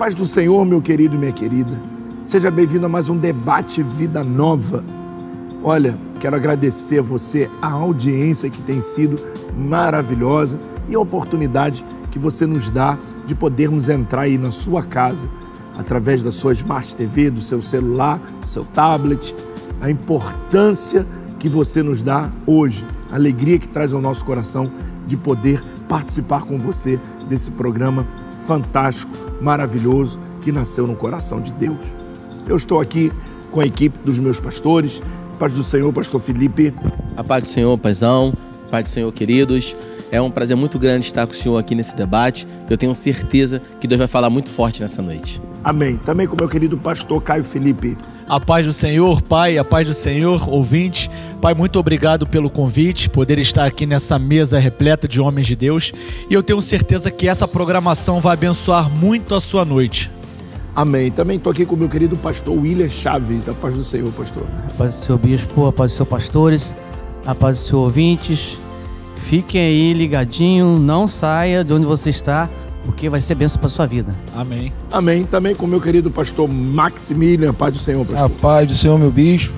paz do Senhor, meu querido e minha querida. Seja bem-vindo a mais um debate Vida Nova. Olha, quero agradecer a você a audiência que tem sido maravilhosa e a oportunidade que você nos dá de podermos entrar aí na sua casa através da sua Smart TV, do seu celular, do seu tablet. A importância que você nos dá hoje, a alegria que traz ao nosso coração de poder participar com você desse programa fantástico, maravilhoso que nasceu no coração de Deus. Eu estou aqui com a equipe dos meus pastores. Paz do Senhor, pastor Felipe. A paz do Senhor, paizão. Paz do Senhor, queridos. É um prazer muito grande estar com o senhor aqui nesse debate. Eu tenho certeza que Deus vai falar muito forte nessa noite. Amém. Também com o meu querido pastor Caio Felipe. A paz do Senhor, Pai, a paz do Senhor, ouvinte. Pai, muito obrigado pelo convite, poder estar aqui nessa mesa repleta de homens de Deus. E eu tenho certeza que essa programação vai abençoar muito a sua noite. Amém. Também estou aqui com o meu querido pastor William Chaves. A paz do Senhor, pastor. A paz do Senhor, bispo, a paz do Senhor, pastores, a paz do Senhor, ouvintes. Fiquem aí ligadinho, não saia de onde você está, porque vai ser benção para sua vida. Amém. Amém. Também com o meu querido pastor Maximilian. Paz do Senhor, pastor. A paz do Senhor, meu bispo.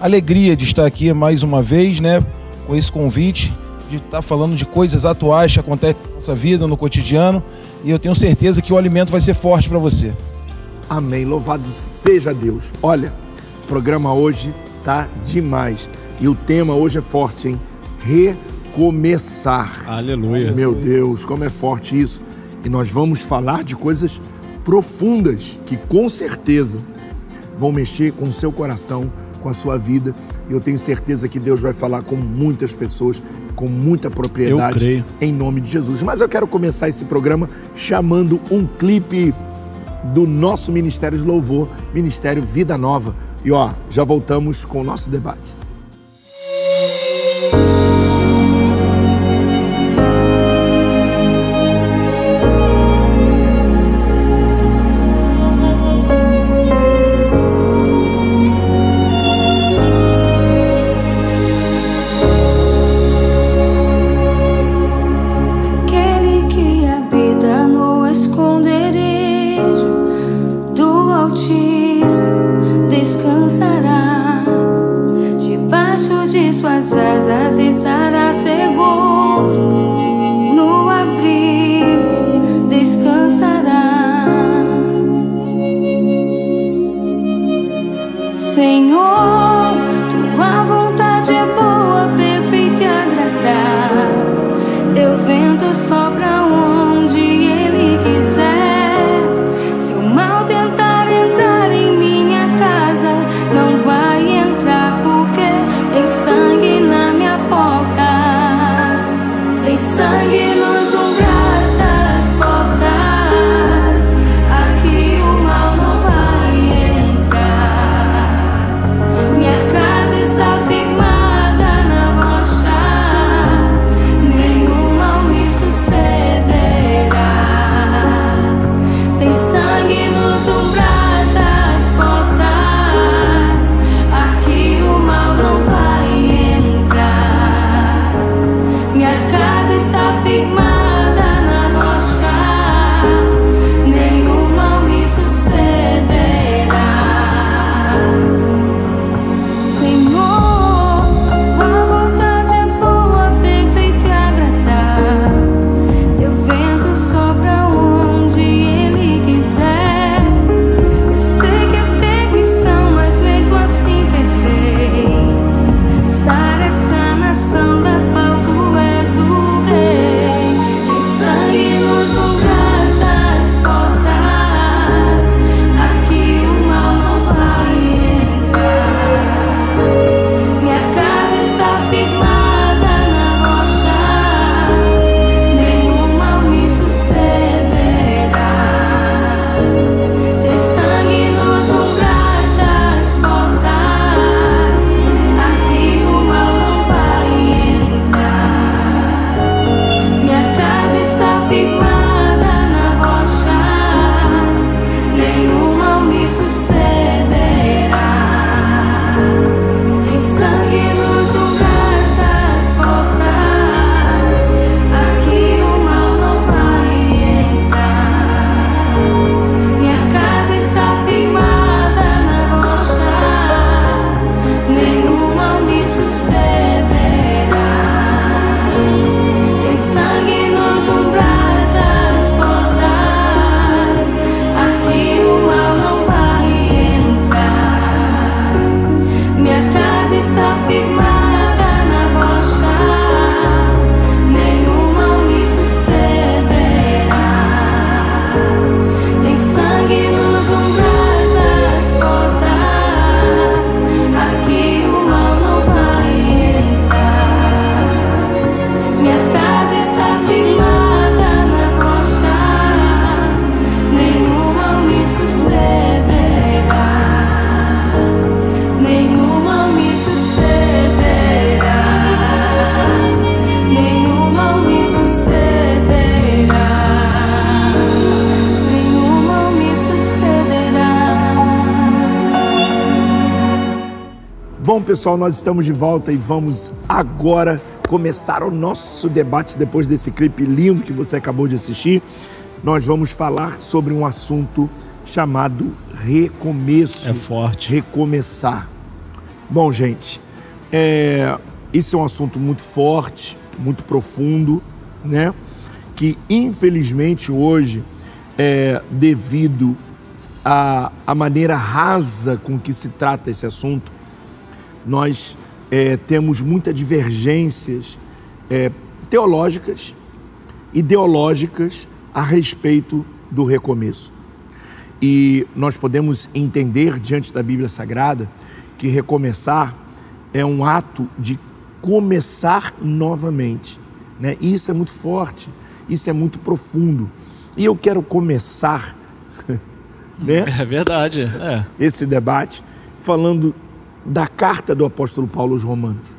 Alegria de estar aqui mais uma vez, né? Com esse convite, de estar falando de coisas atuais que acontecem na nossa vida, no cotidiano. E eu tenho certeza que o alimento vai ser forte para você. Amém. Louvado seja Deus. Olha, o programa hoje tá demais. E o tema hoje é forte, hein? Recomeçar. Aleluia. Meu Deus, como é forte isso. E nós vamos falar de coisas profundas que com certeza vão mexer com o seu coração, com a sua vida. E eu tenho certeza que Deus vai falar com muitas pessoas, com muita propriedade, em nome de Jesus. Mas eu quero começar esse programa chamando um clipe do nosso Ministério de Louvor, Ministério Vida Nova. E ó, já voltamos com o nosso debate. Pessoal, nós estamos de volta e vamos agora começar o nosso debate depois desse clipe lindo que você acabou de assistir. Nós vamos falar sobre um assunto chamado recomeço. É forte. Recomeçar. Bom, gente, é, isso é um assunto muito forte, muito profundo, né? Que infelizmente hoje, é, devido à, à maneira rasa com que se trata esse assunto, nós é, temos muitas divergências é, teológicas, ideológicas a respeito do recomeço. E nós podemos entender diante da Bíblia Sagrada que recomeçar é um ato de começar novamente. Né? E isso é muito forte, isso é muito profundo. E eu quero começar né, É verdade. É. esse debate falando da carta do apóstolo Paulo aos Romanos.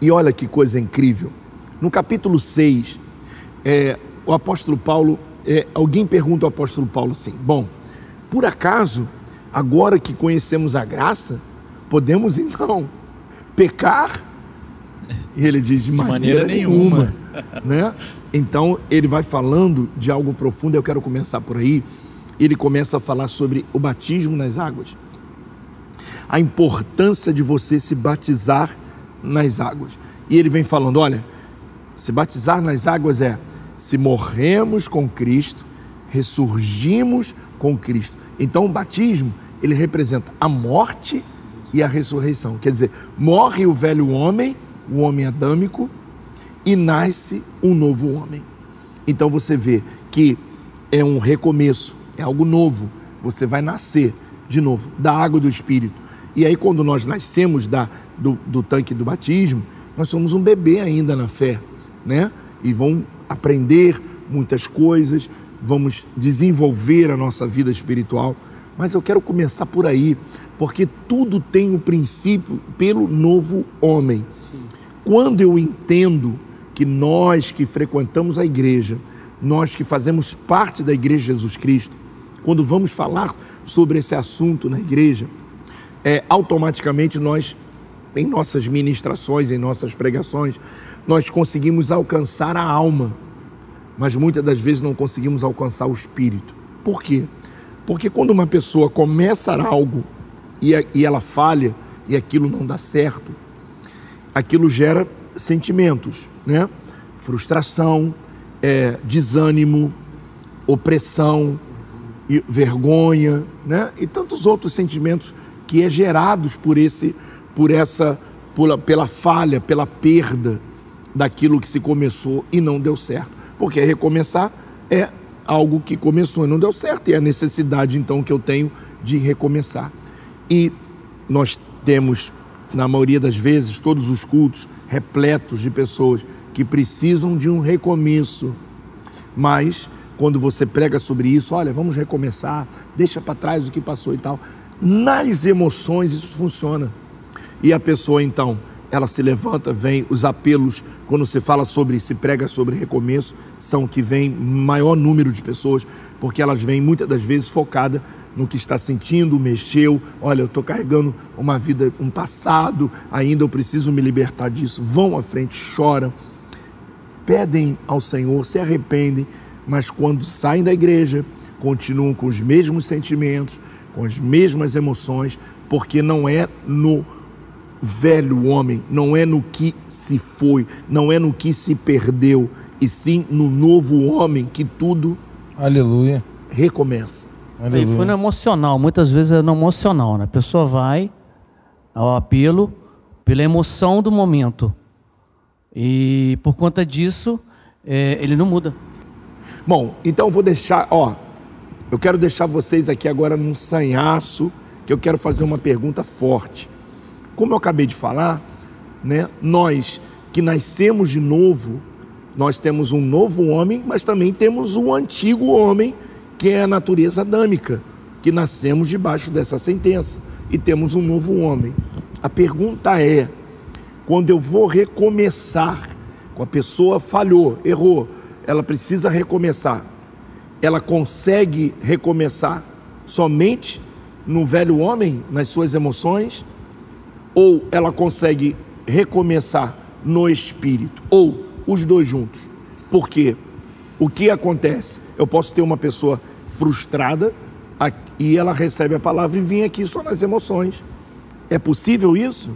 E olha que coisa incrível. No capítulo 6, é, o apóstolo Paulo, é, alguém pergunta ao apóstolo Paulo assim: Bom, por acaso, agora que conhecemos a graça, podemos então pecar? E ele diz: De maneira, maneira nenhuma. né? Então ele vai falando de algo profundo, eu quero começar por aí. Ele começa a falar sobre o batismo nas águas a importância de você se batizar nas águas. E ele vem falando: olha, se batizar nas águas é se morremos com Cristo, ressurgimos com Cristo. Então o batismo, ele representa a morte e a ressurreição. Quer dizer, morre o velho homem, o homem adâmico, e nasce um novo homem. Então você vê que é um recomeço, é algo novo. Você vai nascer de novo da água do Espírito. E aí, quando nós nascemos da, do, do tanque do batismo, nós somos um bebê ainda na fé, né? E vão aprender muitas coisas, vamos desenvolver a nossa vida espiritual. Mas eu quero começar por aí, porque tudo tem o um princípio pelo novo homem. Quando eu entendo que nós que frequentamos a igreja, nós que fazemos parte da igreja de Jesus Cristo, quando vamos falar sobre esse assunto na igreja, é, automaticamente nós, em nossas ministrações, em nossas pregações, nós conseguimos alcançar a alma, mas muitas das vezes não conseguimos alcançar o espírito. Por quê? Porque quando uma pessoa começa algo e, a, e ela falha e aquilo não dá certo, aquilo gera sentimentos, né? Frustração, é, desânimo, opressão, vergonha, né? E tantos outros sentimentos que é gerados por esse, por essa, por, pela falha, pela perda daquilo que se começou e não deu certo. Porque recomeçar é algo que começou e não deu certo, e é a necessidade então que eu tenho de recomeçar. E nós temos, na maioria das vezes, todos os cultos repletos de pessoas que precisam de um recomeço. Mas quando você prega sobre isso, olha, vamos recomeçar, deixa para trás o que passou e tal, nas emoções isso funciona. E a pessoa então, ela se levanta, vem os apelos, quando se fala sobre, se prega sobre recomeço, são que vem maior número de pessoas, porque elas vêm muitas das vezes focada no que está sentindo, mexeu, olha, eu estou carregando uma vida, um passado, ainda eu preciso me libertar disso. Vão à frente, choram, pedem ao Senhor, se arrependem, mas quando saem da igreja, continuam com os mesmos sentimentos, com as mesmas emoções, porque não é no velho homem, não é no que se foi, não é no que se perdeu, e sim no novo homem que tudo Aleluia. recomeça. E Aleluia. foi no emocional, muitas vezes é no emocional, né? A pessoa vai ao apelo pela emoção do momento. E por conta disso, é, ele não muda. Bom, então eu vou deixar, ó, eu quero deixar vocês aqui agora num sanhaço, que eu quero fazer uma pergunta forte. Como eu acabei de falar, né, nós que nascemos de novo, nós temos um novo homem, mas também temos um antigo homem, que é a natureza adâmica, que nascemos debaixo dessa sentença, e temos um novo homem. A pergunta é: quando eu vou recomeçar, com a pessoa falhou, errou, ela precisa recomeçar. Ela consegue recomeçar somente no velho homem, nas suas emoções, ou ela consegue recomeçar no espírito, ou os dois juntos. Porque o que acontece? Eu posso ter uma pessoa frustrada e ela recebe a palavra e vem aqui só nas emoções. É possível isso?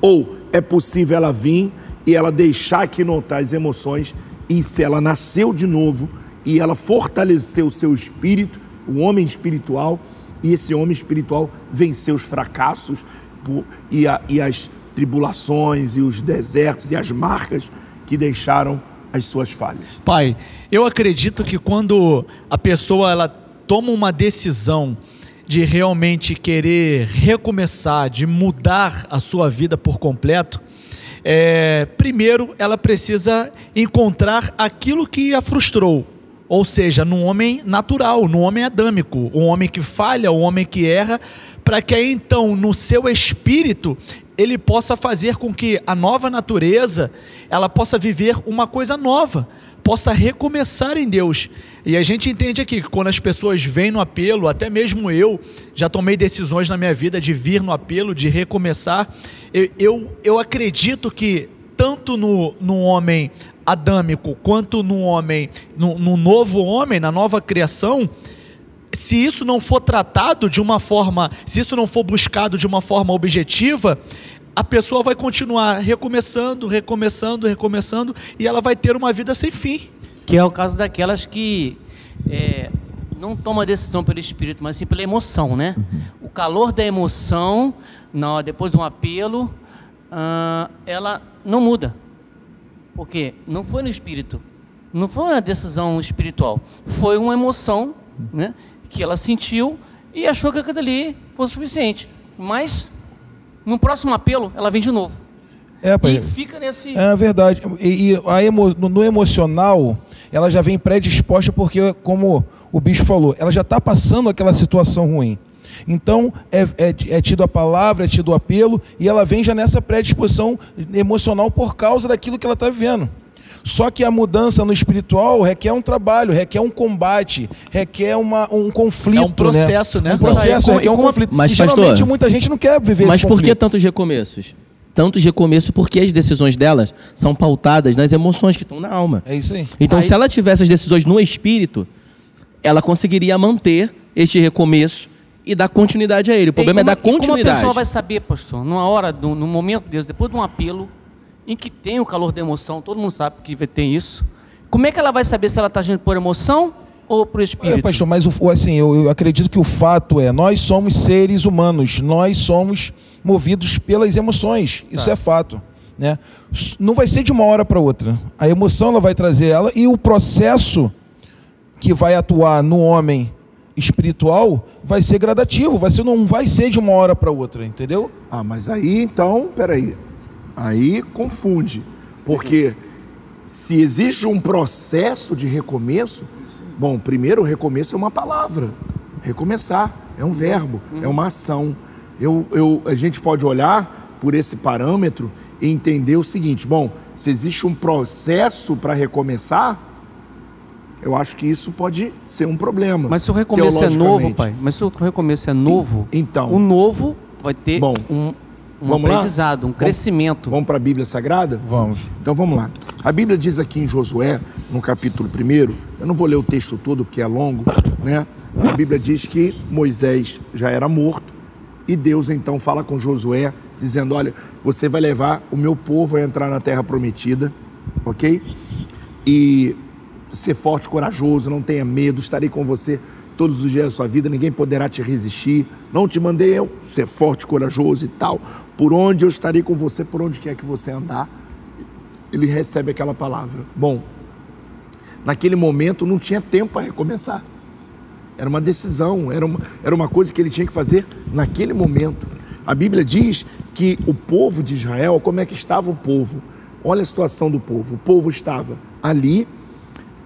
Ou é possível ela vir e ela deixar aqui notar as emoções e se ela nasceu de novo e ela fortaleceu o seu espírito, o homem espiritual, e esse homem espiritual venceu os fracassos e, a- e as tribulações e os desertos e as marcas que deixaram as suas falhas. Pai, eu acredito que quando a pessoa ela toma uma decisão de realmente querer recomeçar, de mudar a sua vida por completo, é, primeiro ela precisa encontrar aquilo que a frustrou. Ou seja, no homem natural, no homem adâmico, um homem que falha, um homem que erra, para que então no seu espírito ele possa fazer com que a nova natureza ela possa viver uma coisa nova, possa recomeçar em Deus. E a gente entende aqui que quando as pessoas vêm no apelo, até mesmo eu já tomei decisões na minha vida de vir no apelo, de recomeçar. Eu, eu, eu acredito que tanto no, no homem adâmico quanto no homem, no, no novo homem, na nova criação, se isso não for tratado de uma forma, se isso não for buscado de uma forma objetiva, a pessoa vai continuar recomeçando, recomeçando, recomeçando e ela vai ter uma vida sem fim. Que é o caso daquelas que é, não toma decisão pelo espírito, mas sim pela emoção, né? O calor da emoção, na, depois de um apelo, ah, ela não muda. Porque não foi no espírito, não foi uma decisão espiritual, foi uma emoção, né? Que ela sentiu e achou que aquilo ali fosse suficiente. Mas no próximo apelo, ela vem de novo. É, pai. E fica nesse. É verdade. E, e a emo- no, no emocional, ela já vem predisposta porque, como o bicho falou, ela já está passando aquela situação ruim. Então, é, é, é tido a palavra, é tido o apelo, e ela vem já nessa predisposição emocional por causa daquilo que ela está vivendo. Só que a mudança no espiritual requer um trabalho, requer um combate, requer uma, um conflito. É um processo, né? Um processo, E requer e um conflito. Mas, e geralmente pastor, muita gente não quer viver Mas esse por que tantos recomeços? Tantos recomeços porque as decisões delas são pautadas nas emoções que estão na alma. É isso aí. Então, Aí- se ela tivesse as decisões no espírito, ela conseguiria manter este recomeço e dar continuidade a ele. O problema E é dar como- e Como a continuidade. pessoa vai saber, pastor, numa hora, num momento desse, depois de um apelo, em que tem o calor da emoção, todo mundo sabe que tem isso. Como é que ela vai saber se ela está agindo por emoção ou por espírito? É, pastor, mas o- assim, eu, eu acredito que o fato é, nós somos seres humanos, nós somos movidos pelas emoções, isso é fato. Né? Não vai ser de uma hora para outra. A emoção ela vai trazer ela e o processo que vai atuar no homem espiritual vai ser gradativo, vai ser, não vai ser de uma hora para outra, entendeu? Ah, mas aí então, peraí. Aí confunde. Porque se existe um processo de recomeço, bom, primeiro recomeço é uma palavra. Recomeçar é um verbo, é uma ação. Eu, eu, a gente pode olhar por esse parâmetro e entender o seguinte: bom, se existe um processo para recomeçar, eu acho que isso pode ser um problema. Mas se o recomeço é novo, pai, mas se o recomeço é novo, Então. o novo vai ter Bom, um, um vamos lá? aprendizado, um Vamos- crescimento. Vamos para a Bíblia Sagrada? Vamos. Então vamos lá. A Bíblia diz aqui em Josué, no capítulo 1, eu não vou ler o texto todo porque é longo, né? A Bíblia diz que Moisés já era morto e Deus então fala com Josué, dizendo: Olha, você vai levar o meu povo a entrar na terra prometida, ok? E ser forte, corajoso, não tenha medo, estarei com você todos os dias da sua vida, ninguém poderá te resistir. Não te mandei eu ser forte, corajoso e tal. Por onde eu estarei com você, por onde quer que você andar ele recebe aquela palavra. Bom, naquele momento não tinha tempo para recomeçar. Era uma decisão, era uma, era uma coisa que ele tinha que fazer naquele momento. A Bíblia diz que o povo de Israel, como é que estava o povo? Olha a situação do povo. O povo estava ali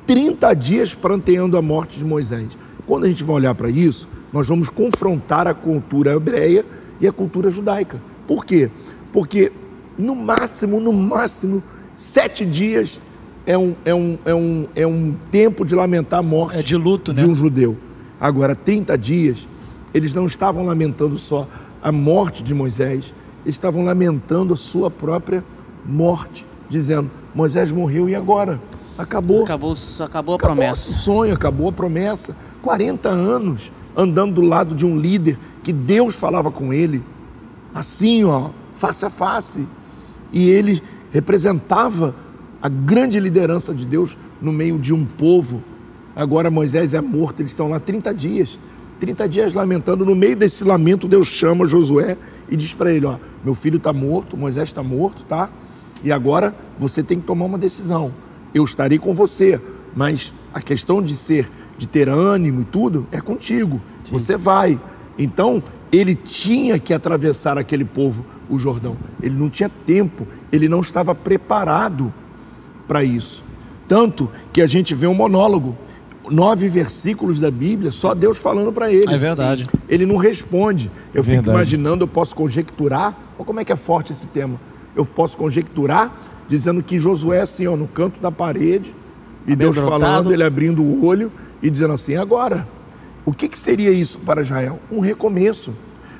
30 dias pranteando a morte de Moisés. Quando a gente vai olhar para isso, nós vamos confrontar a cultura hebreia e a cultura judaica. Por quê? Porque no máximo, no máximo, sete dias é um, é um, é um, é um tempo de lamentar a morte É de luto, de né? um judeu. Agora, 30 dias, eles não estavam lamentando só a morte de Moisés, Eles estavam lamentando a sua própria morte, dizendo: Moisés morreu e agora? Acabou. Acabou, acabou a Acabou promessa. o sonho, acabou a promessa. 40 anos andando do lado de um líder que Deus falava com ele, assim, ó, face a face. E ele representava a grande liderança de Deus no meio de um povo. Agora Moisés é morto, eles estão lá 30 dias. 30 dias lamentando. No meio desse lamento, Deus chama Josué e diz para ele: Ó, meu filho está morto, Moisés está morto, tá? E agora você tem que tomar uma decisão. Eu estarei com você, mas a questão de ser, de ter ânimo e tudo, é contigo. Você vai. Então, ele tinha que atravessar aquele povo, o Jordão. Ele não tinha tempo, ele não estava preparado para isso. Tanto que a gente vê um monólogo, nove versículos da Bíblia, só Deus falando para ele. É verdade. Ele não responde. Eu fico Verdade. imaginando, eu posso conjecturar. Olha como é que é forte esse tema. Eu posso conjecturar dizendo que Josué, assim, ó, no canto da parede, e Deus falando, ele abrindo o olho e dizendo assim: agora, o que, que seria isso para Israel? Um recomeço.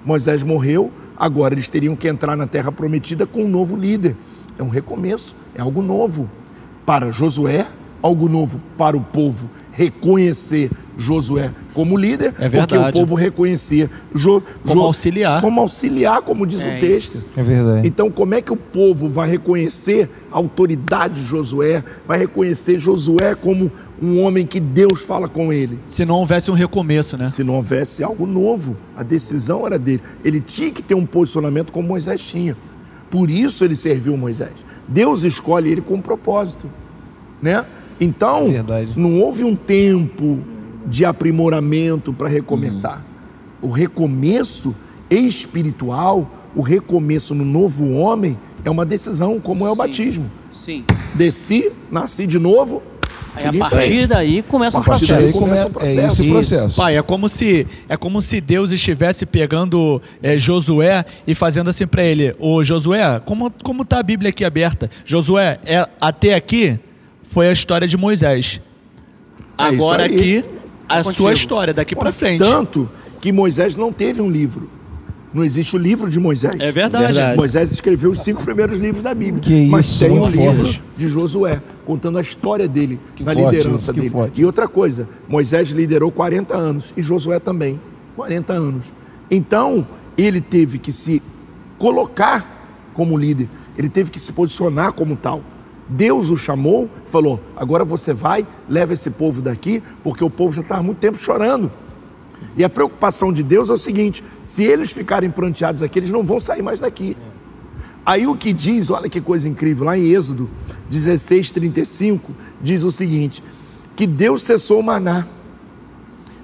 Moisés morreu, agora eles teriam que entrar na terra prometida com um novo líder. É um recomeço, é algo novo. Para Josué, algo novo para o povo reconhecer Josué como líder, É porque o povo reconhecia Jo- Como Jo- auxiliar. como auxiliar, como diz É o texto. isso. É verdade. Então, como é que o povo vai reconhecer a autoridade de Josué, vai reconhecer Josué como um homem que Deus fala com ele? Se não houvesse um recomeço, né? Se não houvesse algo novo, a decisão era dele. Ele tinha que ter um posicionamento como Moisés tinha. Por isso ele serviu Moisés. Deus escolhe ele com um propósito, né? Então, Verdade. não houve um tempo de aprimoramento para recomeçar. O recomeço espiritual, o recomeço no novo homem é uma decisão, como é o Sim. batismo. Sim. Desci, nasci de novo. Aí a partir daí começa A o partir processo. daí Aí começa o come- é processo. esse o Isso. processo. Pai, é como se é como se Deus estivesse pegando é, Josué e fazendo assim pra ele: Ô Josué, como, como tá a Bíblia aqui aberta? Josué, é, até aqui foi a história de Moisés. É Agora aqui a Contigo. sua história, daqui pra frente. Tanto que Moisés não teve um livro. Não existe o livro de Moisés. É verdade. Verdade. Moisés escreveu os cinco primeiros livros da Bíblia. Que mas isso, tem um muito livro de Josué, contando a história dele, Que na forte liderança dele. forte. E outra coisa, Moisés liderou 40 anos e Josué também, 40 anos. Então, ele teve que se colocar como líder, ele teve que se posicionar como tal. Deus o chamou, falou: agora você vai, leva esse povo daqui, porque o povo já estava há muito tempo chorando. E a preocupação de Deus é o seguinte: se eles ficarem pranteados aqui, eles não vão sair mais daqui. Aí o que diz, olha que coisa incrível, lá em Êxodo 16, 35, diz o seguinte: que Deus cessou o maná.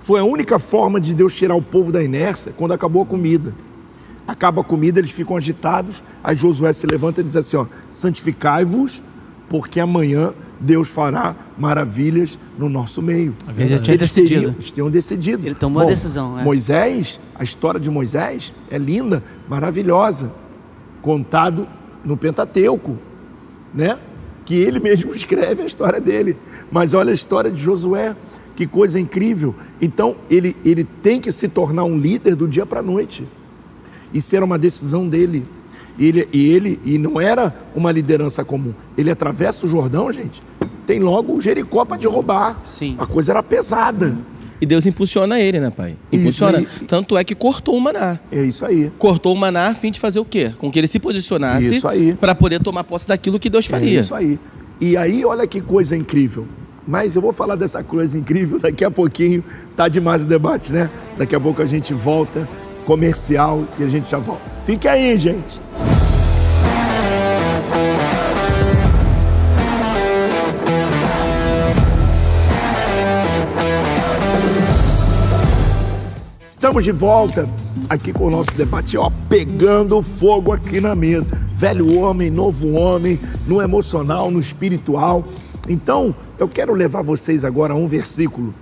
Foi a única forma de Deus tirar o povo da inércia quando acabou a comida. Acaba a comida, eles ficam agitados. Aí Josué se levanta e diz assim: ó, santificai-vos, porque amanhã Deus fará maravilhas no nosso meio. Ele já tinha eles decidido. teriam, eles tinham decidido. Ele tomou a decisão, é. Moisés, a história de Moisés é linda, maravilhosa, contado no Pentateuco, né? Que ele mesmo escreve a história dele. Mas olha a história de Josué, que coisa incrível. Então ele ele tem que se tornar um líder do dia para a noite. Isso era uma decisão dele. E ele, e ele e não era uma liderança comum. Ele atravessa o Jordão, gente. Tem logo o Jericó para derrubar. Sim. A coisa era pesada. E Deus impulsiona ele, né, pai? Isso Impulsiona. Tanto é que cortou o maná. É isso aí. Cortou o maná a fim de fazer o quê? Com que ele se posicionasse para poder tomar posse daquilo que Deus É faria. isso aí. E aí, olha que coisa incrível. Mas eu vou falar dessa coisa incrível daqui a pouquinho. Tá demais o debate, né? Daqui a pouco a gente volta, comercial, e a gente já volta. Fique aí, gente. Estamos de volta aqui com o nosso debate, ó, pegando fogo aqui na mesa. Velho homem, novo homem, no emocional, no espiritual. Então, eu quero levar vocês agora a um versículo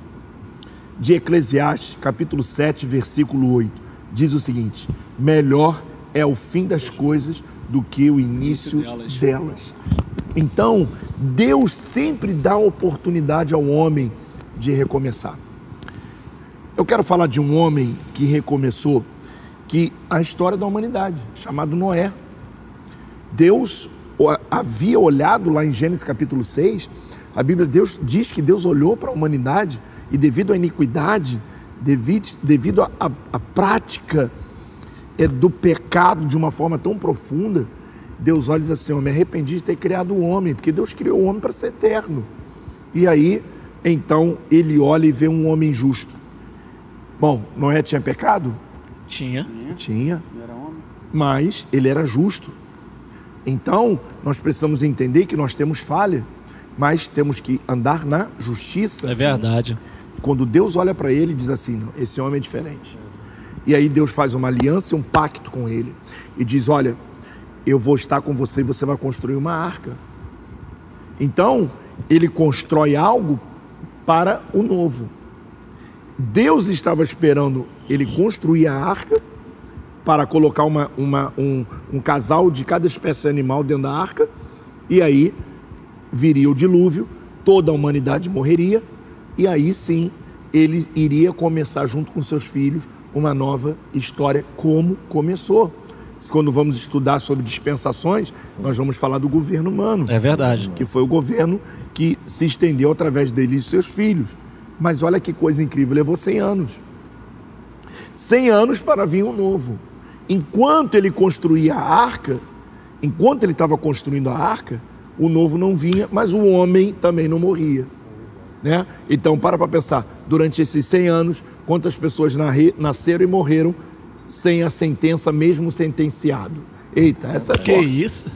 de Eclesiastes, capítulo 7, versículo 8. Diz o seguinte: Melhor é o fim das coisas do que o início delas. Então, Deus sempre dá oportunidade ao homem de recomeçar. Eu quero falar de um homem que recomeçou que a história da humanidade, chamado Noé. Deus havia olhado lá em Gênesis capítulo 6, a Bíblia Deus diz que Deus olhou para a humanidade e devido à iniquidade, devido, devido à, à- à prática é, do pecado de uma forma tão profunda, Deus olha e diz assim: Eu me arrependi de ter criado o homem, porque Deus criou o homem para ser eterno. E aí, então, ele olha e vê um homem justo. Bom, Noé tinha pecado? Tinha. Tinha. Mas ele era justo. Então, nós precisamos entender que nós temos falha, mas temos que andar na justiça. É verdade. Quando Deus olha para ele, diz assim: "Não, esse homem é diferente. E aí Deus faz uma aliança, um pacto com ele e diz: olha, eu vou estar com você e você vai construir uma arca. Então, ele constrói algo para o novo. Deus estava esperando ele construir a arca para colocar uma, uma- um, um casal de cada espécie animal dentro da arca, e aí viria o dilúvio, toda a humanidade morreria, e aí sim ele iria começar junto com seus filhos uma nova história, como começou. Quando vamos estudar sobre dispensações, nós vamos falar do governo humano É verdade. que foi o governo que se estendeu através dele e seus filhos. Mas olha que coisa incrível, levou 100 anos. 100 anos para vir um novo. Enquanto ele construía a arca, enquanto ele estava construindo a arca, o novo não vinha, mas o homem também não morria. Né? Então, para para pensar, durante esses 100 anos, quantas pessoas nasceram e morreram sem a sentença, mesmo sentenciado? Eita, essa é Que forte isso?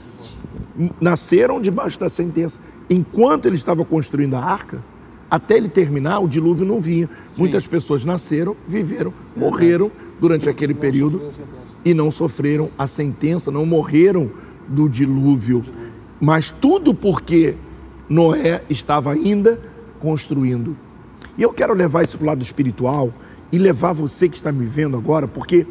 nasceram debaixo da sentença. Enquanto ele estava construindo a arca, até ele terminar, o dilúvio não vinha. Muitas pessoas nasceram, viveram, morreram durante aquele período e não sofreram a sentença, não morreram do dilúvio. Mas tudo porque Noé estava ainda construindo. E eu quero levar isso para o lado espiritual e levar você que está me vendo agora, porque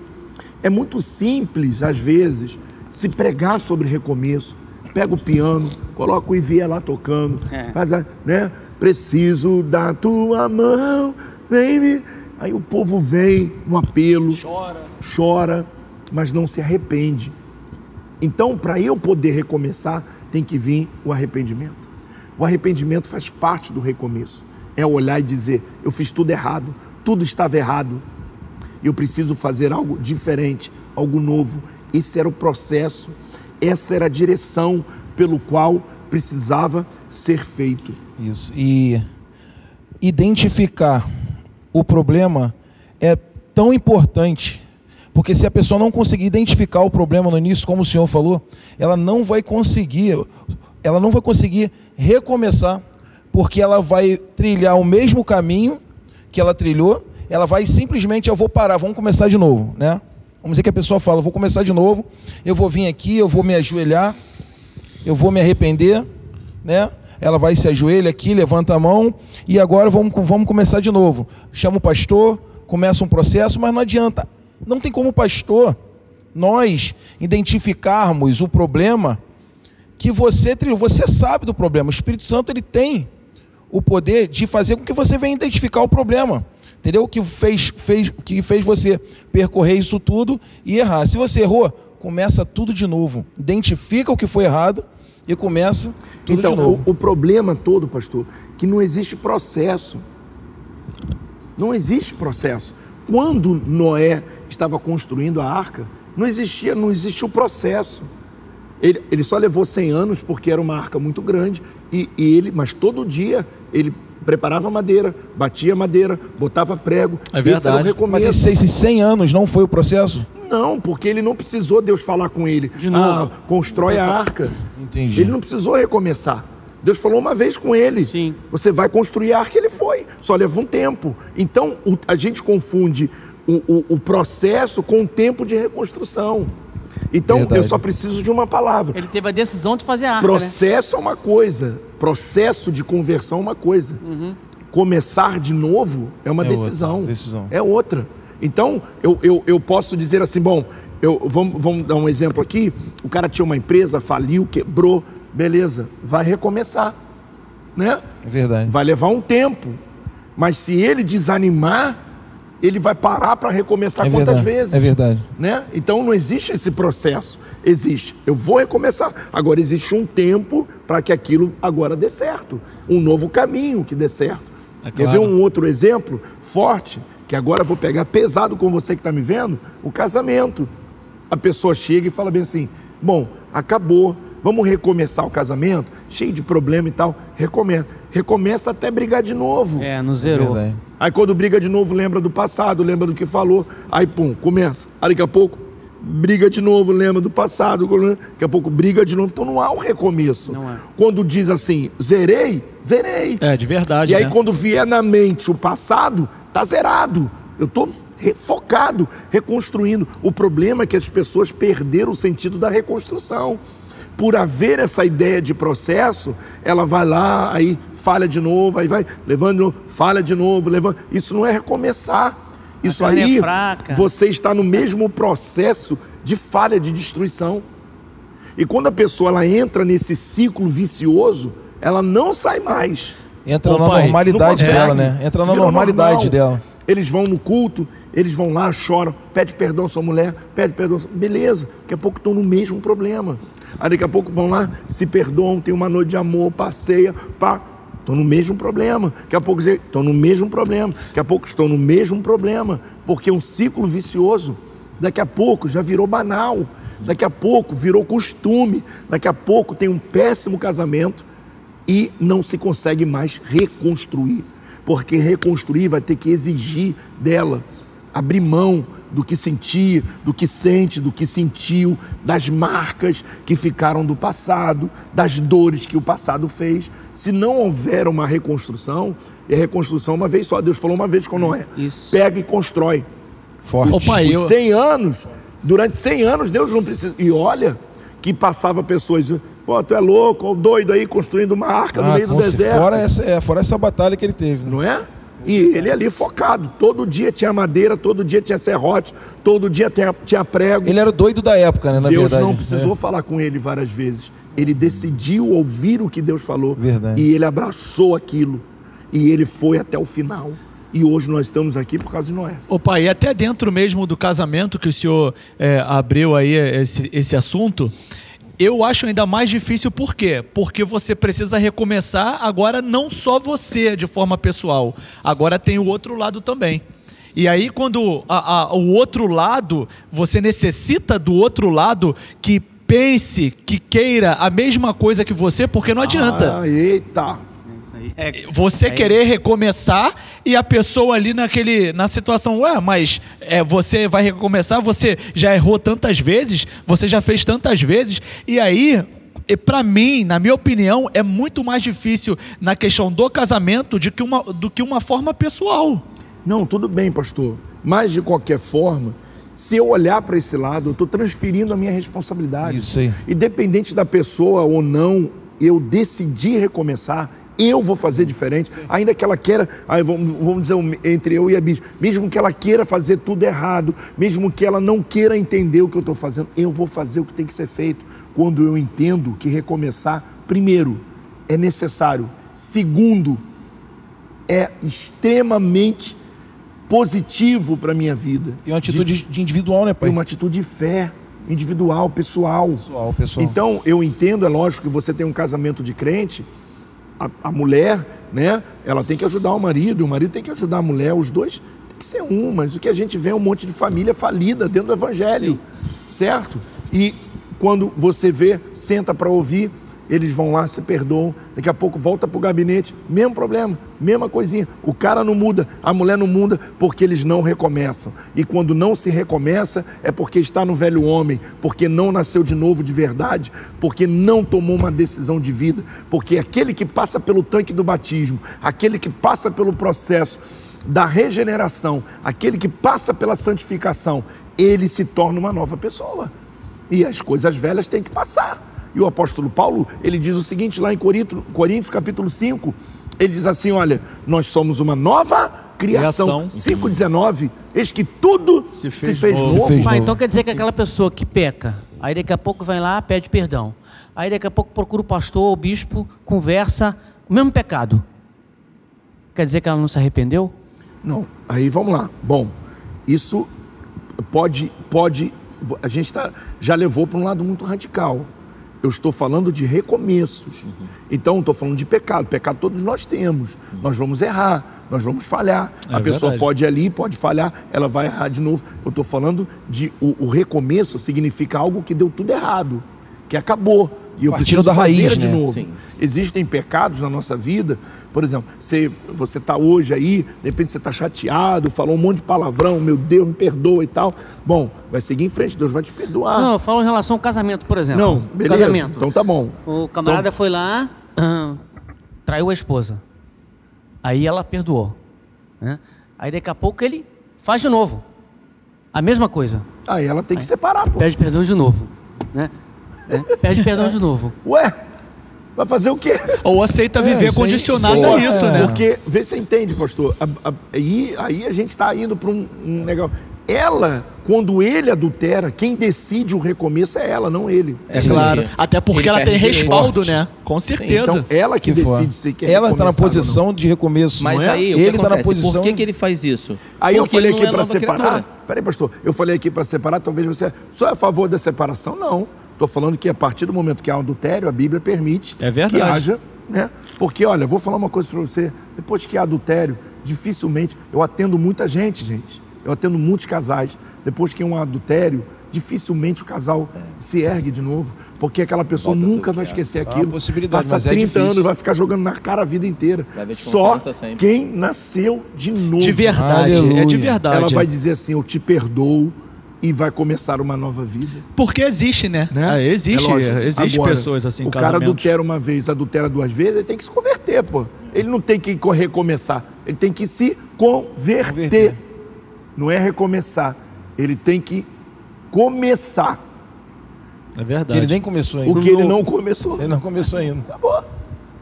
é muito simples, às vezes, se pregar sobre recomeço. Pega o piano, coloca o Ivia lá tocando, É. faz a, né? Preciso da tua mão, vem me. Aí o povo vem no apelo, chora, chora, mas não se arrepende. Então, para eu poder recomeçar, tem que vir o arrependimento. O arrependimento faz parte do recomeço. É olhar e dizer: eu fiz tudo errado, tudo estava errado. Eu preciso fazer algo diferente, algo novo. Esse era o processo, essa era a direção pelo qual precisava ser feito. Isso. E identificar o problema é tão importante, porque se a pessoa não conseguir identificar o problema no início, como o senhor falou, ela não vai conseguir, ela não vai conseguir recomeçar, porque ela vai trilhar o mesmo caminho que ela trilhou, ela vai simplesmente, eu vou parar, vamos começar de novo, né? Vamos dizer que a pessoa fala, vou começar de novo, eu vou vir aqui, eu vou me ajoelhar, eu vou me arrepender, né? Ela vai se ajoelha aqui, levanta a mão e agora vamos, vamos começar de novo. Chama o pastor, começa um processo, mas não adianta. Não tem como o pastor nós identificarmos o problema que você trilhou. Você sabe do problema. O Espírito Santo ele tem o poder de fazer com que você venha identificar o problema. Entendeu? O que fez, fez, que fez você percorrer isso tudo e errar. Se você errou, começa tudo de novo. Identifica o que foi errado e começa tudo então, de novo. O, o problema todo, pastor, que não existe processo. Não existe processo. Quando Noé estava construindo a arca, não existia, não existia o processo. Ele, ele só levou 100 anos porque era uma arca muito grande e, e ele, mas todo dia ele preparava madeira, batia madeira, botava prego. É verdade. Mas esses 100 anos não foi o processo? Não, porque ele não precisou Deus falar com ele. De novo. Ah, constrói a arca. Entendi. Ele não precisou recomeçar. Deus falou uma vez com ele. Sim. Você vai construir a arca, ele foi. Só leva um tempo. Então, o- a gente confunde o, o- o processo com o tempo de reconstrução. Então, Verdade. eu só preciso de uma palavra. Ele teve a decisão de fazer a arca, né? Processo é uma coisa, processo de conversão é uma coisa. Começar de novo é uma É decisão. outra decisão. É outra. Então, eu, eu, eu posso dizer assim, bom, eu, vamos, vamos dar um exemplo aqui. O cara tinha uma empresa, faliu, quebrou, beleza, vai recomeçar. Né? É verdade. Vai levar um tempo. Mas se ele desanimar, ele vai parar para recomeçar É quantas verdade, vezes? é verdade. Né? Então não existe esse processo. Existe, eu vou recomeçar. Agora existe um tempo para que aquilo agora dê certo. Um novo caminho que dê certo. É Quer claro. ver um outro exemplo forte? Que agora eu vou pegar pesado com você que está me vendo? O casamento. A pessoa chega e fala bem assim: bom, acabou, vamos recomeçar o casamento, cheio de problema e tal. Recomeça. Recomeça até brigar de novo. É, não zerou. Verdade. Aí quando briga de novo, lembra do passado, lembra do que falou. Aí, pum, começa. Aí daqui a pouco, briga de novo, lembra do passado. Daqui a pouco, briga de novo. Então não há um recomeço. Não é. Quando diz assim, zerei, zerei. É, de verdade, E aí né? quando vier na mente o passado, tá zerado. Eu tô focado, reconstruindo. O problema é que as pessoas perderam o sentido da reconstrução. Por haver essa ideia de processo, ela vai lá, aí falha de novo, aí vai levando, de novo, falha de novo, levando. Isso não é recomeçar. Isso é aí, fraca. você está no mesmo processo de falha, de destruição. E quando a pessoa ela entra nesse ciclo vicioso, ela não sai mais. Entra Ô, na pai, normalidade dela, né? Entra na normalidade normal. dela. Eles vão no culto, eles vão lá, choram, pede perdão à sua mulher, pede perdão. sua- Beleza, daqui a pouco estão no mesmo problema. Aí daqui a pouco vão lá, se perdoam, tem uma noite de amor, passeia, pá. Estão no mesmo problema. Daqui a pouco estão no mesmo problema. Daqui a pouco estão no mesmo problema. Porque um ciclo vicioso, daqui a pouco já virou banal. Daqui a pouco virou costume. Daqui a pouco tem um péssimo casamento e não se consegue mais reconstruir. Porque reconstruir vai ter que exigir dela abrir mão do que sentia, do que sente, do que sentiu, das marcas que ficaram do passado, das dores que o passado fez. Se não houver uma reconstrução, e a reconstrução uma vez só, Deus falou uma vez com Noé: Isso. pega e constrói. Forte. Ô, pai, Os eu... 100 anos, durante 100 anos, Deus não precisa. E olha que passava pessoas, pô, tu é louco, doido aí construindo uma arca no Ah, meio do deserto. Fora essa, é, fora essa batalha que ele teve. né? Não é? E ele ali focado, todo dia tinha madeira, todo dia tinha serrote, todo dia tinha, tinha prego. Ele era o doido da época, né? Na Deus verdade. não precisou É. falar com ele várias vezes. Ele decidiu ouvir o que Deus falou. Verdade. E ele abraçou aquilo. E ele foi até o final. E hoje nós estamos aqui por causa de Noé. Ô pai, e até dentro mesmo do casamento que o senhor é, abriu aí esse, esse assunto, eu acho ainda mais difícil por quê? Porque você precisa recomeçar agora não só você de forma pessoal, agora tem o outro lado também. E aí, quando a- a- o outro lado, você necessita do outro lado que pense, que queira a mesma coisa que você, porque não adianta. Ah, eita! É, Você querer recomeçar e a pessoa ali naquele na situação, ué, mas é, você vai recomeçar, você já errou tantas vezes, você já fez tantas vezes, e aí, e pra mim, na minha opinião, é muito mais difícil na questão do casamento de que uma, do que uma forma pessoal. Não, tudo bem, pastor. Mas de qualquer forma, se eu olhar para esse lado, eu estou transferindo a minha responsabilidade. Isso aí. Independente da pessoa ou não, eu decidir recomeçar, eu vou fazer diferente. Ainda que ela queira, aí vamos, vamos dizer, entre eu e a Bispo, mesmo que ela queira fazer tudo errado, mesmo que ela não queira entender o que eu estou fazendo, eu vou fazer o que tem que ser feito. Quando eu entendo que recomeçar, primeiro, é necessário. Segundo, é extremamente positivo para minha vida. E uma atitude de individual, né, E pai? uma atitude de fé individual, pessoal. Pessoal, pessoal. Então, eu entendo, é lógico que você tem um casamento de crente, a, a mulher, né, ela tem que ajudar o marido, o marido tem que ajudar a mulher, os dois tem que ser um, mas o que a gente vê é um monte de família falida dentro do evangelho, certo? E quando você vê, senta para ouvir, eles vão lá, se perdoam, daqui a pouco volta para o gabinete, mesmo problema, mesma coisinha. O cara não muda, a mulher não muda, porque eles não recomeçam. E quando não se recomeça, é porque está no velho homem, porque não nasceu de novo de verdade, porque não tomou uma decisão de vida, porque aquele que passa pelo tanque do batismo, aquele que passa pelo processo da regeneração, aquele que passa pela santificação, ele se torna uma nova pessoa. E as coisas velhas têm que passar. E o apóstolo Paulo, ele diz o seguinte lá em Corinto, Coríntios, capítulo 5, ele diz assim, olha, nós somos uma nova criação. Criação. 5,19, eis que tudo se Se fez, fez novo. novo. Se fez Ah, então quer dizer que aquela pessoa que peca, aí daqui a pouco vai lá, pede perdão. Aí daqui a pouco procura o pastor, o bispo, conversa, o mesmo pecado. Quer dizer que ela não se arrependeu? Não, aí vamos lá. Bom, isso pode, pode, a gente tá, já levou para um lado muito radical. Eu estou falando de recomeços. Então, estou falando de pecado. Pecado todos nós temos. Nós vamos errar, nós vamos falhar. É a pessoa verdade. pode ir ali, pode falhar, ela vai errar de novo. Eu estou falando de. O, o recomeço significa algo que deu tudo errado, que acabou. E eu Partindo preciso da raiz, de né? novo. Sim. Existem pecados na nossa vida, por exemplo, você você está hoje aí, de repente você está chateado, falou um monte de palavrão, meu Deus, me perdoa e tal. Bom, vai seguir em frente, Deus vai te perdoar. Não, eu falo em relação ao casamento, por exemplo. Não, beleza. Casamento. Então tá bom. O camarada Então- foi lá, traiu a esposa. Aí ela perdoou. né? Aí daqui a pouco ele faz de novo. A mesma coisa. Aí ela tem que separar, pô. Pede perdão de novo. Né? Né? Pede perdão de novo. Ué, vai fazer o quê? Ou aceita viver isso aí- condicionado isso a isso, é. né? Porque, vê se você entende, pastor. A- a- Aí, aí a gente está indo para um, um negócio. Ela, quando ele adultera, quem decide o recomeço é ela, não ele. É Sim. claro. Até porque Ele ela tem respaldo, né? Com certeza. Então, ela que, Que decide se quer Ela está na posição de recomeço. Mas não é? aí, o que ele está na posição. Por que, que ele faz isso? Aí eu Porque falei ele aqui é para separar. criatura. Peraí, pastor. Eu falei aqui para separar, talvez você. Só é a favor da separação? Não. Estou falando que a partir do momento que há um adultério, a Bíblia permite É que haja, né? Porque, olha, vou falar uma coisa para você. Depois que há adultério, dificilmente. Eu atendo muita gente, gente. Eu atendo muitos casais. Depois que há um adultério, dificilmente o casal se ergue de novo. Porque aquela pessoa Volta nunca vai que esquecer uma aquilo. possibilidade, Passa mas é 30 difícil. anos, vai ficar jogando na cara a vida inteira. Só quem nasceu de novo. De verdade. Aleluia. É de verdade. Ela vai dizer assim: Eu te perdoo e vai começar uma nova vida. Porque existe, né? Né? Ah, existe, É lógico. existe Agora, pessoas assim, O cara adultera uma vez, adultera duas vezes, ele tem que se converter, pô. Ele não tem que co- recomeçar. Ele tem que se converter. Converter. Não é recomeçar. Ele tem que começar É verdade. Ele nem começou ainda. o que ele não começou. Ele não começou ainda. Acabou.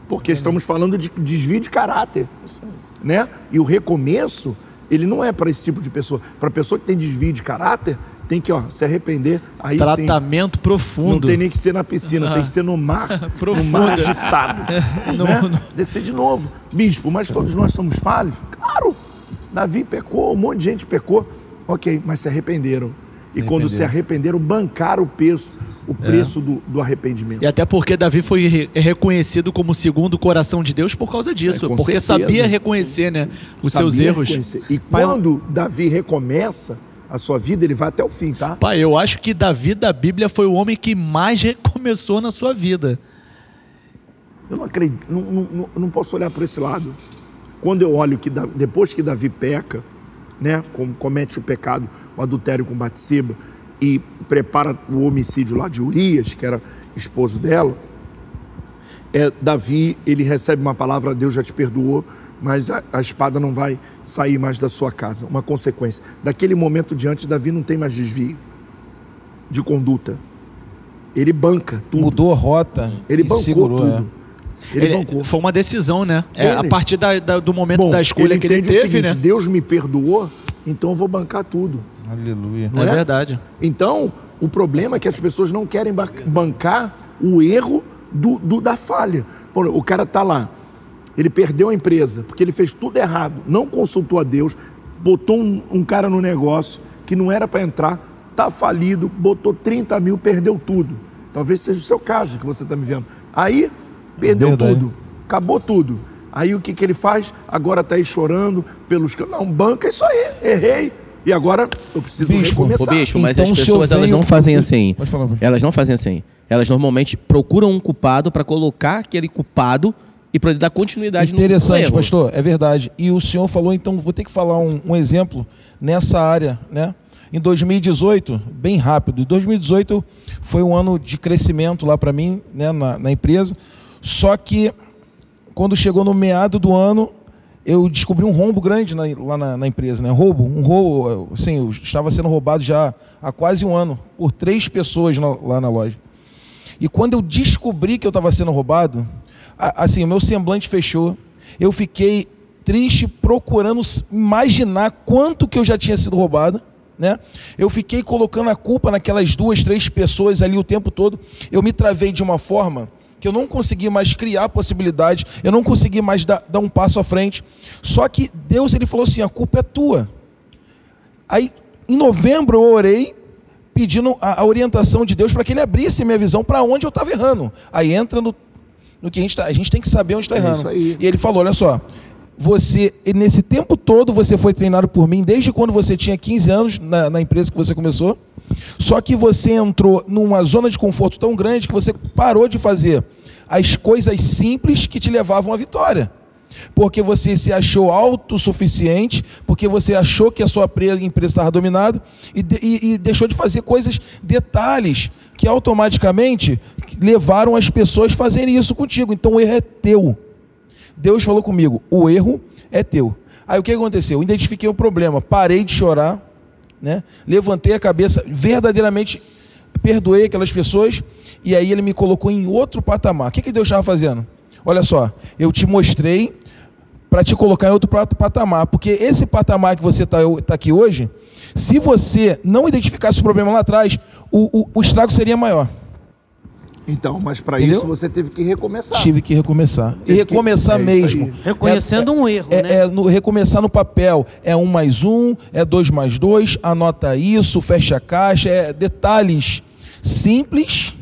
Porque estamos falando de desvio de caráter. Né? E o recomeço, ele não é para esse tipo de pessoa. Para pessoa que tem desvio de caráter, tem que ó, se arrepender. Aí sim. Tratamento profundo. Não tem nem que ser na piscina, Ah. tem que ser no mar, no mar agitado. No- né? no- Descer de novo. Bispo, mas todos nós somos falhos? Claro. Davi pecou, um monte de gente pecou. Ok, mas se arrependeram. E quando se arrependeram, bancaram o preço, o preço do, do arrependimento. E até porque Davi foi re- reconhecido como segundo coração de Deus por causa disso. É, porque certeza. sabia reconhecer, né? Os seus Sabia erros. reconhecer. E quando Davi recomeça a sua vida, ele vai até o fim, tá? Pai, eu acho que Davi da Bíblia foi o homem que mais recomeçou na sua vida. Eu não acredito, não, não, não- posso olhar por esse lado. Quando eu olho que depois que Davi peca, né, com- comete o pecado, o adultério com Batseba e prepara o homicídio lá de Urias, que era esposo dela, é, Davi ele recebe uma palavra, Deus já te perdoou, mas a, a espada não vai sair mais da sua casa. Uma consequência. Daquele momento diante, Davi não tem mais desvio de conduta. Ele banca tudo. Mudou a rota. Ele bancou segurou, tudo. Ele, Ele- bancou. Foi uma decisão, né? É, a partir da- da- do momento Bom, da escolha ele que ele entende teve, o seguinte, né? Deus me perdoou, então eu vou bancar tudo. é. Aleluia. não É é? verdade. Então, o problema é que as pessoas não querem ba- bancar o erro do, do- da falha. Por- o cara tá lá, ele perdeu a empresa, porque ele fez tudo errado, não consultou a Deus, botou um, um cara no negócio que não era para entrar, tá falido, botou 30 mil, perdeu tudo. Talvez seja o seu caso que você está me vendo. Aí, perdeu tudo, acabou tudo. Aí o que, que ele faz? Agora tá aí chorando pelos... Não, banca isso aí, errei. E agora eu preciso Bispo, recomeçar. Ô, bispo, mas Então, as pessoas elas não fazem assim. Pode falar, pode. Elas não fazem assim. Elas normalmente procuram um culpado para colocar aquele culpado e para dar continuidade no- no Interessante, erro. pastor, é verdade. E o senhor falou, então, vou ter que falar um, um exemplo nessa área, né? Em 2018, bem rápido, em 2018 foi um ano de crescimento lá para mim, né, na, na empresa. Só que quando chegou no meado do ano, eu descobri um rombo grande na- lá na, na empresa, né? Roubo, um roubo, assim, eu estava sendo roubado já há quase um ano por três pessoas na- lá na loja. E quando eu descobri que eu estava sendo roubado, assim, o meu semblante fechou. Eu fiquei triste procurando imaginar quanto que eu já tinha sido roubado, né? Eu fiquei colocando a culpa naquelas duas, três pessoas ali o tempo todo. Eu me travei de uma forma que eu não consegui mais criar possibilidades, eu não consegui mais dar, dar um passo à frente. Só que Deus ele falou assim: a culpa é tua. Aí, em novembro, eu orei pedindo a, a orientação de Deus para que Ele abrisse minha visão para onde eu estava errando. Aí entra no, no que a gente tá, a gente tem que saber onde está É errando. isso aí. E Ele falou: olha só, você nesse tempo todo você foi treinado por mim desde quando você tinha 15 anos na, na empresa que você começou. Só que você entrou numa zona de conforto tão grande que você parou de fazer as coisas simples que te levavam à vitória porque você se achou autossuficiente, porque você achou que a sua pre- empresa estava dominada e, de- e- e deixou de fazer coisas, detalhes, que automaticamente levaram as pessoas a fazerem isso contigo. Então o erro é teu. Deus falou comigo: o erro é teu. Aí o que aconteceu? Eu identifiquei o problema, parei de chorar, né? levantei a cabeça, verdadeiramente perdoei aquelas pessoas, e aí ele me colocou em outro patamar. O que, que Deus estava fazendo? Olha só, eu te mostrei para te colocar em outro pat- patamar, porque esse patamar que você está aqui hoje, se você não identificasse o problema lá atrás, o, o- o estrago seria maior. Então, mas para isso você teve que recomeçar. Tive que recomeçar. E Teve que- recomeçar é isso mesmo. Reconhecendo um erro, é, né? é no- recomeçar no papel. É um mais um, é dois mais dois, anota isso, fecha a caixa. É detalhes simples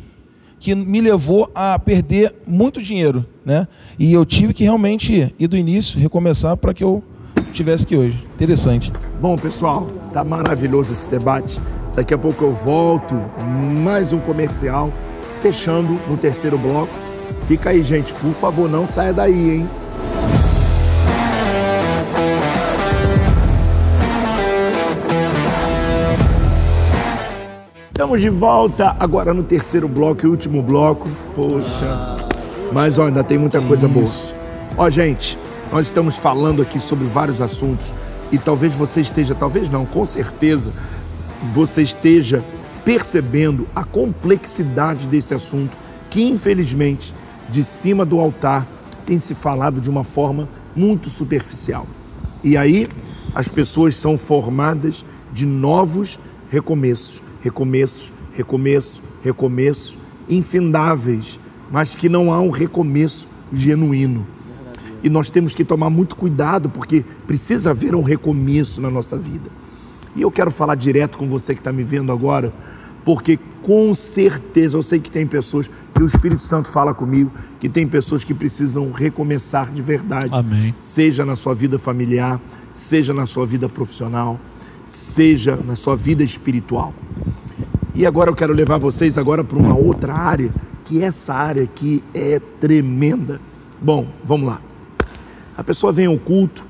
que me levou a perder muito dinheiro, né? E eu tive que realmente ir do início, recomeçar para que eu tivesse que hoje. Interessante. Bom, pessoal, tá maravilhoso esse debate. Daqui a pouco eu volto, mais um comercial, fechando no terceiro bloco. Fica aí, gente, por favor, não saia daí, hein? Estamos de volta agora no terceiro bloco e último bloco. Poxa, mas ó, ainda tem muita coisa boa. Ó, gente, nós estamos falando aqui sobre vários assuntos e talvez você esteja, talvez não, com certeza, você esteja percebendo a complexidade desse assunto que, infelizmente, de cima do altar tem se falado de uma forma muito superficial. E aí as pessoas são formadas de novos recomeços, recomeços, recomeços, recomeços infindáveis, mas que não há um recomeço genuíno. E nós temos que tomar muito cuidado, porque precisa haver um recomeço na nossa vida. E eu quero falar direto com você que está me vendo agora, porque com certeza eu sei que tem pessoas, que o Espírito Santo fala comigo, que tem pessoas que precisam recomeçar de verdade. Amém. Seja na sua vida familiar, seja na sua vida profissional, seja na sua vida espiritual. E agora eu quero levar vocês agora para uma outra área, que essa área aqui é tremenda. Bom, vamos lá. A pessoa vem ao culto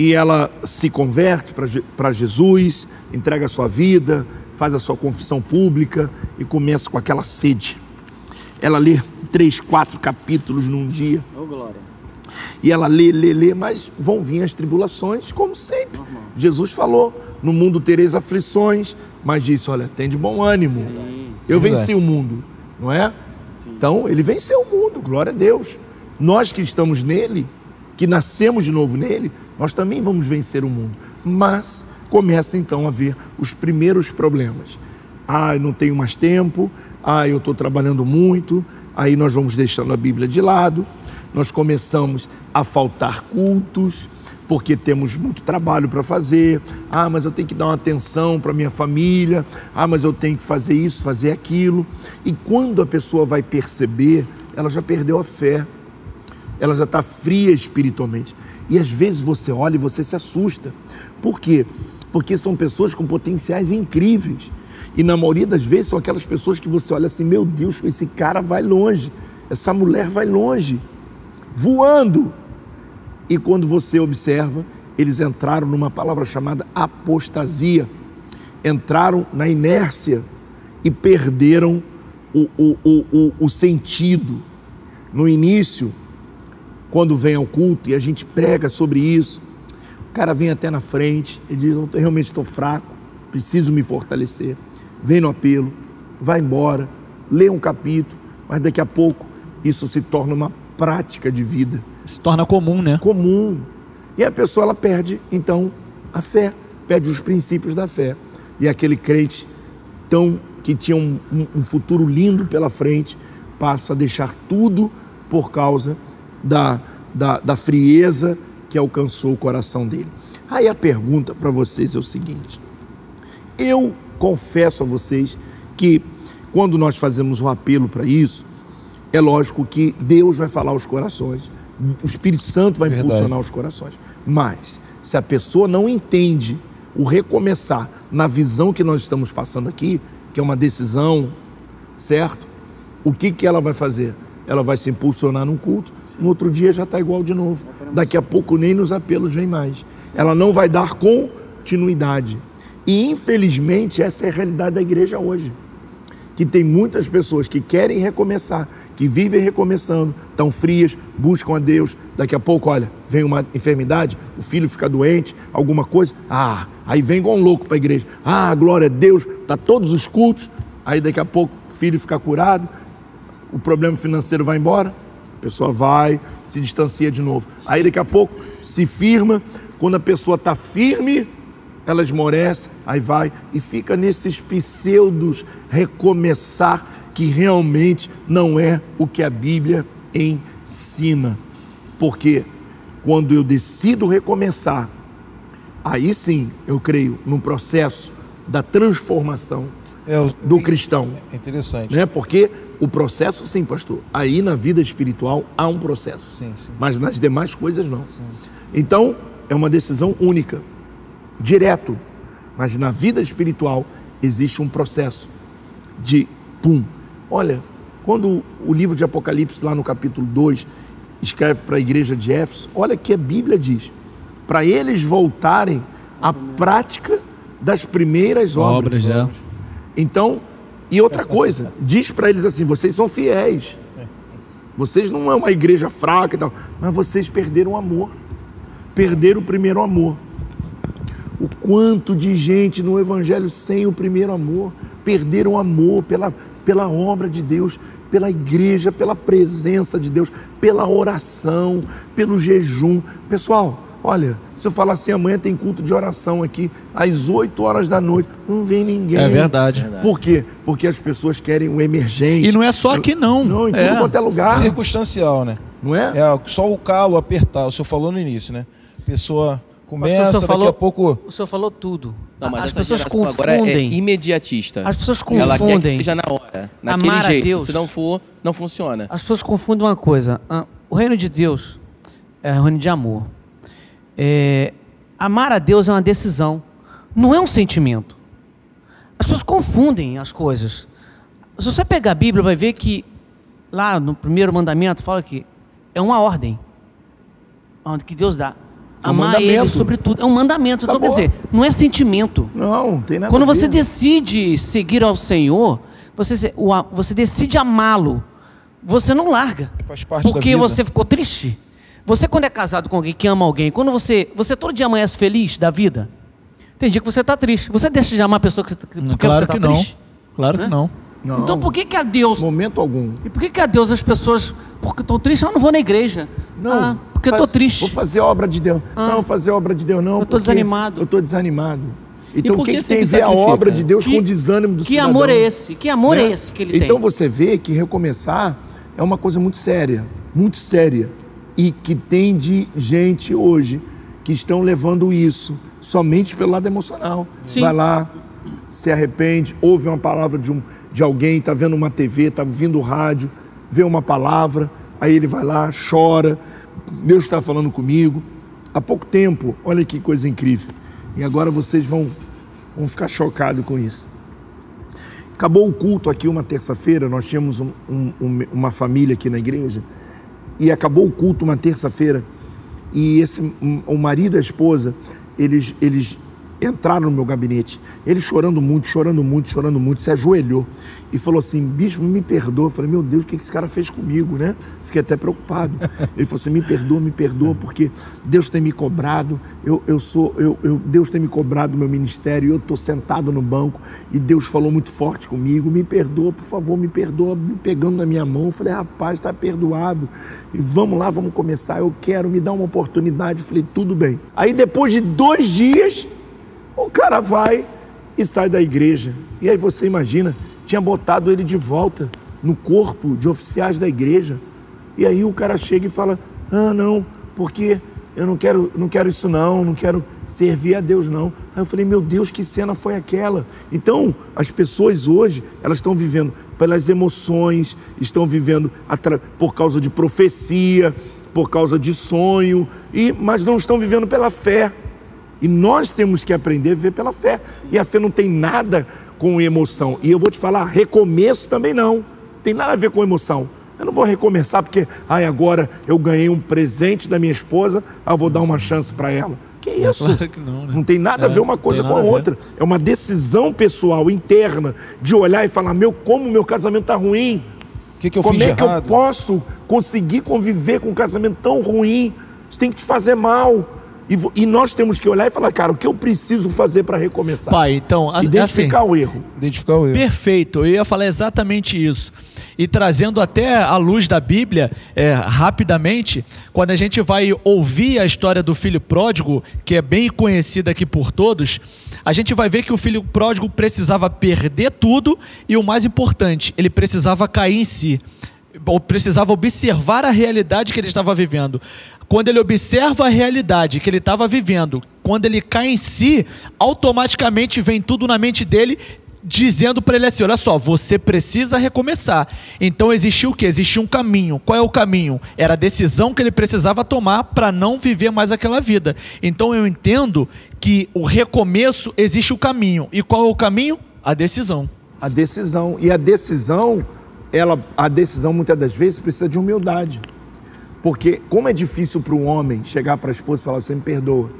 e ela se converte para Jesus, entrega a sua vida, faz a sua confissão pública e começa com aquela sede. Ela lê três, quatro capítulos num dia. Ô, Glória. E ela lê, lê, lê, mas vão vir as tribulações, como sempre. Jesus falou: no mundo tereis aflições, mas disse: olha, tem de bom ânimo. Eu Verdade. venci o mundo, não é? Então, ele venceu o mundo, glória a Deus. Nós que estamos nele, que nascemos de novo nele, nós também vamos vencer o mundo. Mas começa então a ver os primeiros problemas. Ah, eu não tenho mais tempo, ah, eu estou trabalhando muito, aí nós vamos deixando a Bíblia de lado, nós começamos a faltar cultos, porque temos muito trabalho para fazer. Ah, mas eu tenho que dar uma atenção para minha família. Ah, mas eu tenho que fazer isso, fazer aquilo. E quando a pessoa vai perceber, ela já perdeu a fé. Ela já está fria espiritualmente. E às vezes você olha e você se assusta. Por quê? Porque são pessoas com potenciais incríveis. E na maioria das vezes são aquelas pessoas que você olha assim: meu Deus, esse cara vai longe, essa mulher vai longe, voando. E quando você observa, eles entraram numa palavra chamada apostasia, entraram na inércia e perderam o, o, o, o, o sentido. No início, quando vem ao culto e a gente prega sobre isso, o cara vem até na frente e diz: Eu realmente estou fraco, preciso me fortalecer. Vem no apelo, vai embora, lê um capítulo, mas daqui a pouco isso se torna uma prática de vida Se torna comum, né? comum. E a pessoa ela perde, então, a fé, perde os princípios da fé. E aquele crente tão que tinha um, um- futuro lindo pela frente, passa a deixar tudo por causa da, da, da frieza que alcançou o coração dele. Aí a pergunta para vocês é o seguinte: eu confesso a vocês que quando nós fazemos um apelo para isso, é lógico que Deus vai falar aos corações, o Espírito Santo vai Verdade. impulsionar os corações. Mas se a pessoa não entende o recomeçar na visão que nós estamos passando aqui, que é uma decisão, certo? O que, que ela vai fazer? Ela vai se impulsionar num culto, no outro dia já está igual de novo. Daqui a pouco nem nos apelos vem mais. Ela não vai dar continuidade. E infelizmente essa é a realidade da igreja hoje que tem muitas pessoas que querem recomeçar, que vivem recomeçando, estão frias, buscam a Deus. Daqui a pouco, olha, vem uma enfermidade, o filho fica doente, alguma coisa. Ah, aí vem igual um louco para a igreja. Ah, glória a Deus, tá todos os cultos. Aí daqui a pouco o filho fica curado, o problema financeiro vai embora, a pessoa vai, se distancia de novo. Aí daqui a pouco se firma, quando a pessoa está firme, ela esmorece, aí vai e fica nesses pseudos recomeçar que realmente não é o que a Bíblia ensina. Porque quando eu decido recomeçar, aí sim eu creio no processo da transformação É, do cristão. é interessante. Né? Porque o processo, sim, pastor, aí na vida espiritual há um processo. Sim, sim. Mas nas demais coisas não. Então, é uma decisão única, direto. Mas na vida espiritual existe um processo de pum. Olha, quando o livro de Apocalipse, lá no capítulo 2, escreve para a igreja de Éfeso, olha que a Bíblia diz: para eles voltarem à prática das primeiras obras. Obras, é. Então, e outra coisa, diz para eles assim: vocês são fiéis. Vocês não é uma igreja fraca e tal, mas vocês perderam o amor. Perderam o primeiro amor. O quanto de gente no evangelho sem o primeiro amor, perderam o amor pela, pela obra de Deus, pela igreja, pela presença de Deus, pela oração, pelo jejum. Pessoal, olha, se eu falar assim, amanhã tem culto de oração aqui, às 8 horas da noite, não vem ninguém. É verdade. Por quê? Porque as pessoas querem o emergente. E não é só aqui, não. Não, em tudo É. quanto é lugar. Circunstancial, né? Não é? É só o calo apertar. O senhor falou no início, né? A pessoa começa, daqui falou- a pouco. O senhor falou tudo. Não, mas As pessoas geração agora é confundem. imediatista. As pessoas Ela quer que confundem. seja na hora, naquele Amar jeito. Deus. Se não for, não funciona. As pessoas confundem uma coisa. Ah, O reino de Deus é o reino de amor. É, amar a Deus é uma decisão, não é um sentimento. As pessoas confundem as coisas. Se você pegar a Bíblia, vai ver que lá no primeiro mandamento fala que é uma ordem que Deus dá. É um Amar Ele mandamento. sobre tudo. É um mandamento. Então, quer Acabou. dizer, não é sentimento. Não, não tem nada Quando você decide seguir ao Senhor, você, você decide amá-lo, você não larga. Faz parte da Porque vida. você ficou triste. Você, quando é casado com alguém que ama alguém, quando você. Você todo dia amanhece feliz da vida, tem dia que você está triste. Você deixa de amar a pessoa que, você- porque Claro você está que não. triste? Claro que Né? não. Não, Então por que, que a Deus. Momento algum. E por que, que a Deus as pessoas. Porque estão tristes, eu não vou na igreja. Não. Ah, porque eu estou faz- triste. Vou fazer obra de Deus. Ah. Não, fazer obra de Deus não. Eu porque desanimado. Eu estou desanimado. Então por o que, que que tem a se ver a obra de Deus Que- com o desânimo do que cidadão? amor é esse? Que amor né? é esse que ele então tem? você vê que recomeçar é uma coisa muito séria, muito séria. E que tem de gente hoje que estão levando isso somente pelo lado emocional. Sim. Vai lá, se arrepende, ouve uma palavra de, um, de alguém, está vendo uma TV, está ouvindo o rádio, vê uma palavra, aí ele vai lá, chora, Deus está falando comigo. Há pouco tempo, olha que coisa incrível. E agora vocês vão, vão ficar chocados com isso. Acabou o culto aqui uma terça-feira, nós tínhamos um- um- um- uma família aqui na igreja, e acabou o culto uma terça-feira, e esse, o marido e a esposa, eles, eles entraram no meu gabinete, ele chorando muito, chorando muito, chorando muito, se ajoelhou e falou assim, bispo, me perdoa. Eu falei, meu Deus, o que esse cara fez comigo, né? Fiquei até preocupado. Ele falou assim, me perdoa, me perdoa, porque Deus tem me cobrado, eu, eu sou, eu, eu- Deus tem me cobrado do meu ministério, eu estou sentado no banco e Deus falou muito forte comigo, me perdoa, por favor, me perdoa, me pegando na minha mão. Eu falei, rapaz, está perdoado. E vamos lá, vamos começar, eu quero, me dar uma oportunidade. Eu falei, tudo bem. Aí depois de dois dias, o cara vai e sai da igreja. E aí você imagina, tinha botado ele de volta no corpo de oficiais da igreja. E aí o cara chega e fala: "Ah, não, porque eu não quero, não quero isso não, não quero servir a Deus não". Aí eu falei: "Meu Deus, que cena foi aquela?". Então, as pessoas hoje, elas estão vivendo pelas emoções, estão vivendo por causa de profecia, por causa de sonho, e mas não estão vivendo pela fé. E nós temos que aprender a viver pela fé. E a fé não tem nada com emoção. E eu vou te falar, recomeço também não. Tem nada a ver com emoção. Eu não vou recomeçar porque, ai, agora eu ganhei um presente da minha esposa, ah, eu vou dar uma chance para ela. Que isso? Claro que não, né? Não tem nada a É, ver uma coisa com a a outra. É uma decisão pessoal, interna, de olhar e falar: meu, como meu casamento está ruim. O que, que eu como é que eu posso conseguir conviver com um casamento tão ruim? Isso tem que te fazer mal. E, e nós temos que olhar e falar, cara, o que eu preciso fazer para recomeçar? Pai, então, as- Identificar assim, o erro. Identificar o erro. Perfeito, eu ia falar exatamente isso. E trazendo até à luz da Bíblia, é, rapidamente, quando a gente vai ouvir a história do filho pródigo, que é bem conhecida aqui por todos, a gente vai ver que o filho pródigo precisava perder tudo e o mais importante, ele precisava cair em si. Precisava observar a realidade que ele estava vivendo. Quando ele observa a realidade que ele estava vivendo, quando ele cai em si, automaticamente vem tudo na mente dele dizendo para ele assim: olha só, você precisa recomeçar. Então existiu o que? Existia um caminho. Qual é o caminho? Era a decisão que ele precisava tomar para não viver mais aquela vida. Então eu entendo que o recomeço existe o caminho. E qual é o caminho? A decisão. A decisão. E a decisão, ela, a decisão muitas das vezes precisa de humildade. Porque como é difícil para um homem chegar para a esposa e falar, você me perdoa.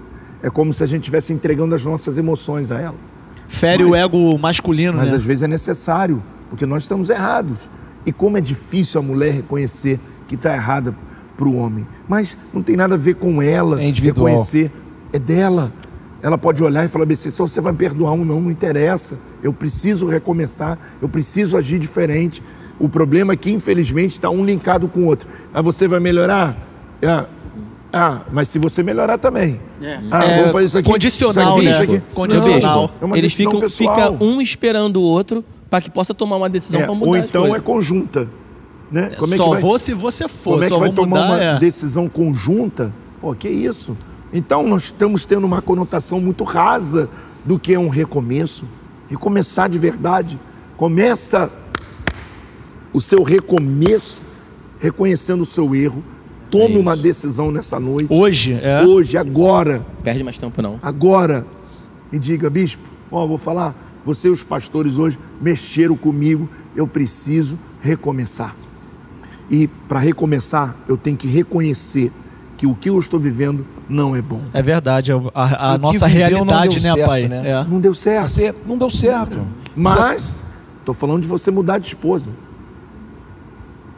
É como se a gente estivesse entregando as nossas emoções a ela. Fere Mas- o ego masculino, Mas né? às vezes é necessário, porque nós estamos errados. E como é difícil a mulher reconhecer que está errada para o homem. Mas não tem nada a ver com ela É individual. reconhecer, é dela. Ela pode olhar e falar, BC, só você vai me perdoar ou não, não interessa. Eu preciso recomeçar, eu preciso agir diferente. O problema é que, infelizmente, está um linkado com o outro. Ah, você vai melhorar? Ah, ah, mas se você melhorar também. Ah, É, vamos fazer isso aqui. condicional, isso aqui, né? isso aqui. Condicional. Não, é uma Eles ficam fica um esperando o outro para que possa tomar uma decisão É, para mudar ou as então é conjunta. Né? Como é Só que vai, vou se você for. como é Só que vai tomar mudar. uma é. decisão conjunta? Pô, que isso? Então nós estamos tendo uma conotação muito rasa do que é um recomeço. Recomeçar de verdade. Começa o seu recomeço reconhecendo o seu erro. Tome É uma decisão nessa noite. Hoje, é. Hoje, agora. Perde mais tempo não. Agora, me diga, bispo, ó, vou falar, você e os pastores hoje mexeram comigo, eu preciso recomeçar. E para recomeçar, eu tenho que reconhecer que o que eu estou vivendo não é bom. É verdade, a, a- a nossa realidade, né, certo, pai? né? É. Não deu certo. Você não deu certo. Mas, estou falando de você mudar de esposa.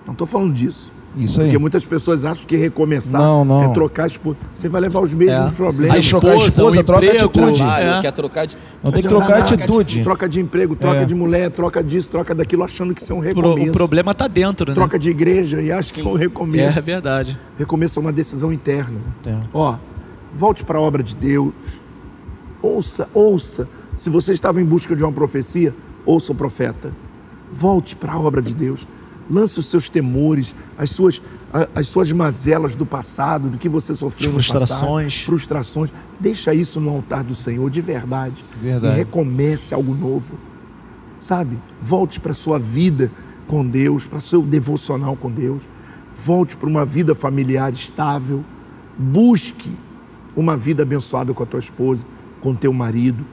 Não estou falando disso. Isso aí. Porque muitas pessoas acham que recomeçar Não, não. é trocar a esposa. Você vai levar os mesmos É. problemas. Aí trocar a esposa, o troca a emprego, atitude. Trabalho, É. quer trocar de... Não tem que trocar a nada. atitude. Troca de emprego, troca É. de mulher, troca disso, troca daquilo, achando que isso é um Pro- recomeço. o problema tá dentro, né? Troca de igreja e acha que é um recomeço. É verdade. Recomeço é uma decisão interna. É. Ó, volte para a obra de Deus. Ouça, ouça. Se você estava em busca de uma profecia, ouça o profeta. Volte para a obra de Deus. Lance os seus temores, as suas, as suas mazelas do passado, do que você sofreu no Frustrações. passado. Frustrações. Deixa isso no altar do Senhor, de verdade. Verdade. E recomece algo novo. Sabe? Volte para a sua vida com Deus, para o seu devocional com Deus. Volte para uma vida familiar estável. Busque uma vida abençoada com a tua esposa, com teu marido.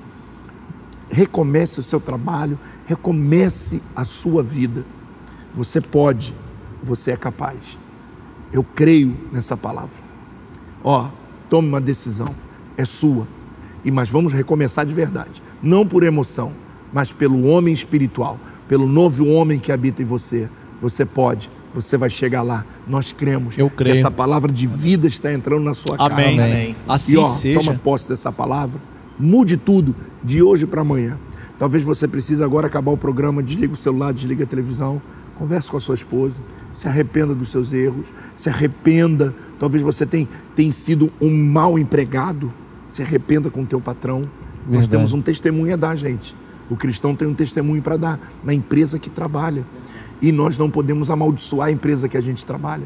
Recomece o seu trabalho, recomece a sua vida. Você pode, você é capaz. Eu creio nessa palavra. Ó, tome uma decisão, é sua. E mas vamos recomeçar de verdade, não por emoção, mas pelo homem espiritual, pelo novo homem que habita em você. Você pode, você vai chegar lá. Nós cremos Eu creio. que essa palavra de vida está entrando na sua casa. Amém. Amém. Assim E ó, seja. toma posse dessa palavra. Mude tudo de hoje para amanhã. Talvez você precise agora acabar o programa, desliga o celular, desliga a televisão, converse com a sua esposa, se arrependa dos seus erros, se arrependa. Talvez você tenha, tenha sido um mau empregado, se arrependa com o teu patrão. Nós Verdade. temos um testemunho a dar, gente. O cristão tem um testemunho para dar na empresa que trabalha. E nós não podemos amaldiçoar a empresa que a gente trabalha.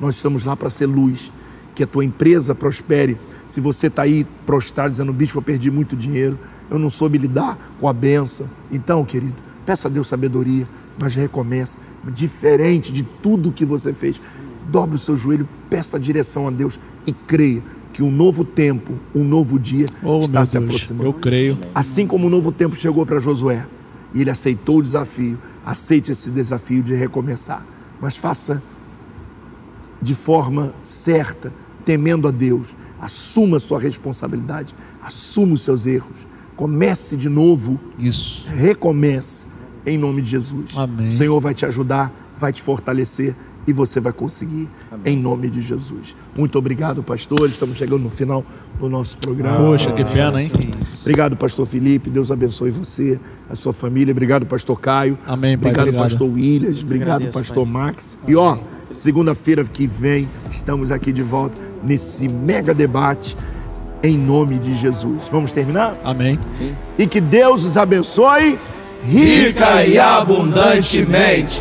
Nós estamos lá para ser luz. Que a tua empresa prospere. Se você está aí prostrado dizendo, bispo, eu perdi muito dinheiro, eu não soube lidar com a benção. Então, querido, peça a Deus sabedoria, mas recomeça. Diferente de tudo que você fez. Dobre o seu joelho, peça a direção a Deus e creia que um novo tempo, um novo dia Oh, está se Deus, aproximando. eu creio. Assim como o novo tempo chegou para Josué e ele aceitou o desafio, aceite esse desafio de recomeçar, mas faça de forma certa, temendo a Deus. Assuma a sua responsabilidade, assuma os seus erros. Comece de novo, Isso. recomece em nome de Jesus. Amém. O Senhor vai te ajudar, vai te fortalecer e você vai conseguir em nome de Jesus. Muito obrigado, pastor. Estamos chegando no final do nosso programa. Poxa, que pena, hein? Obrigado, pastor Felipe. Deus abençoe você, a sua família. Obrigado, pastor Caio. Amém, pai. Obrigado, Obrigado. pastor Williams. Obrigado, agradeço, pastor Max. E ó, segunda-feira que vem, estamos aqui de volta nesse mega debate em nome de Jesus. Vamos terminar? Amém. E que Deus os abençoe Rica e abundantemente.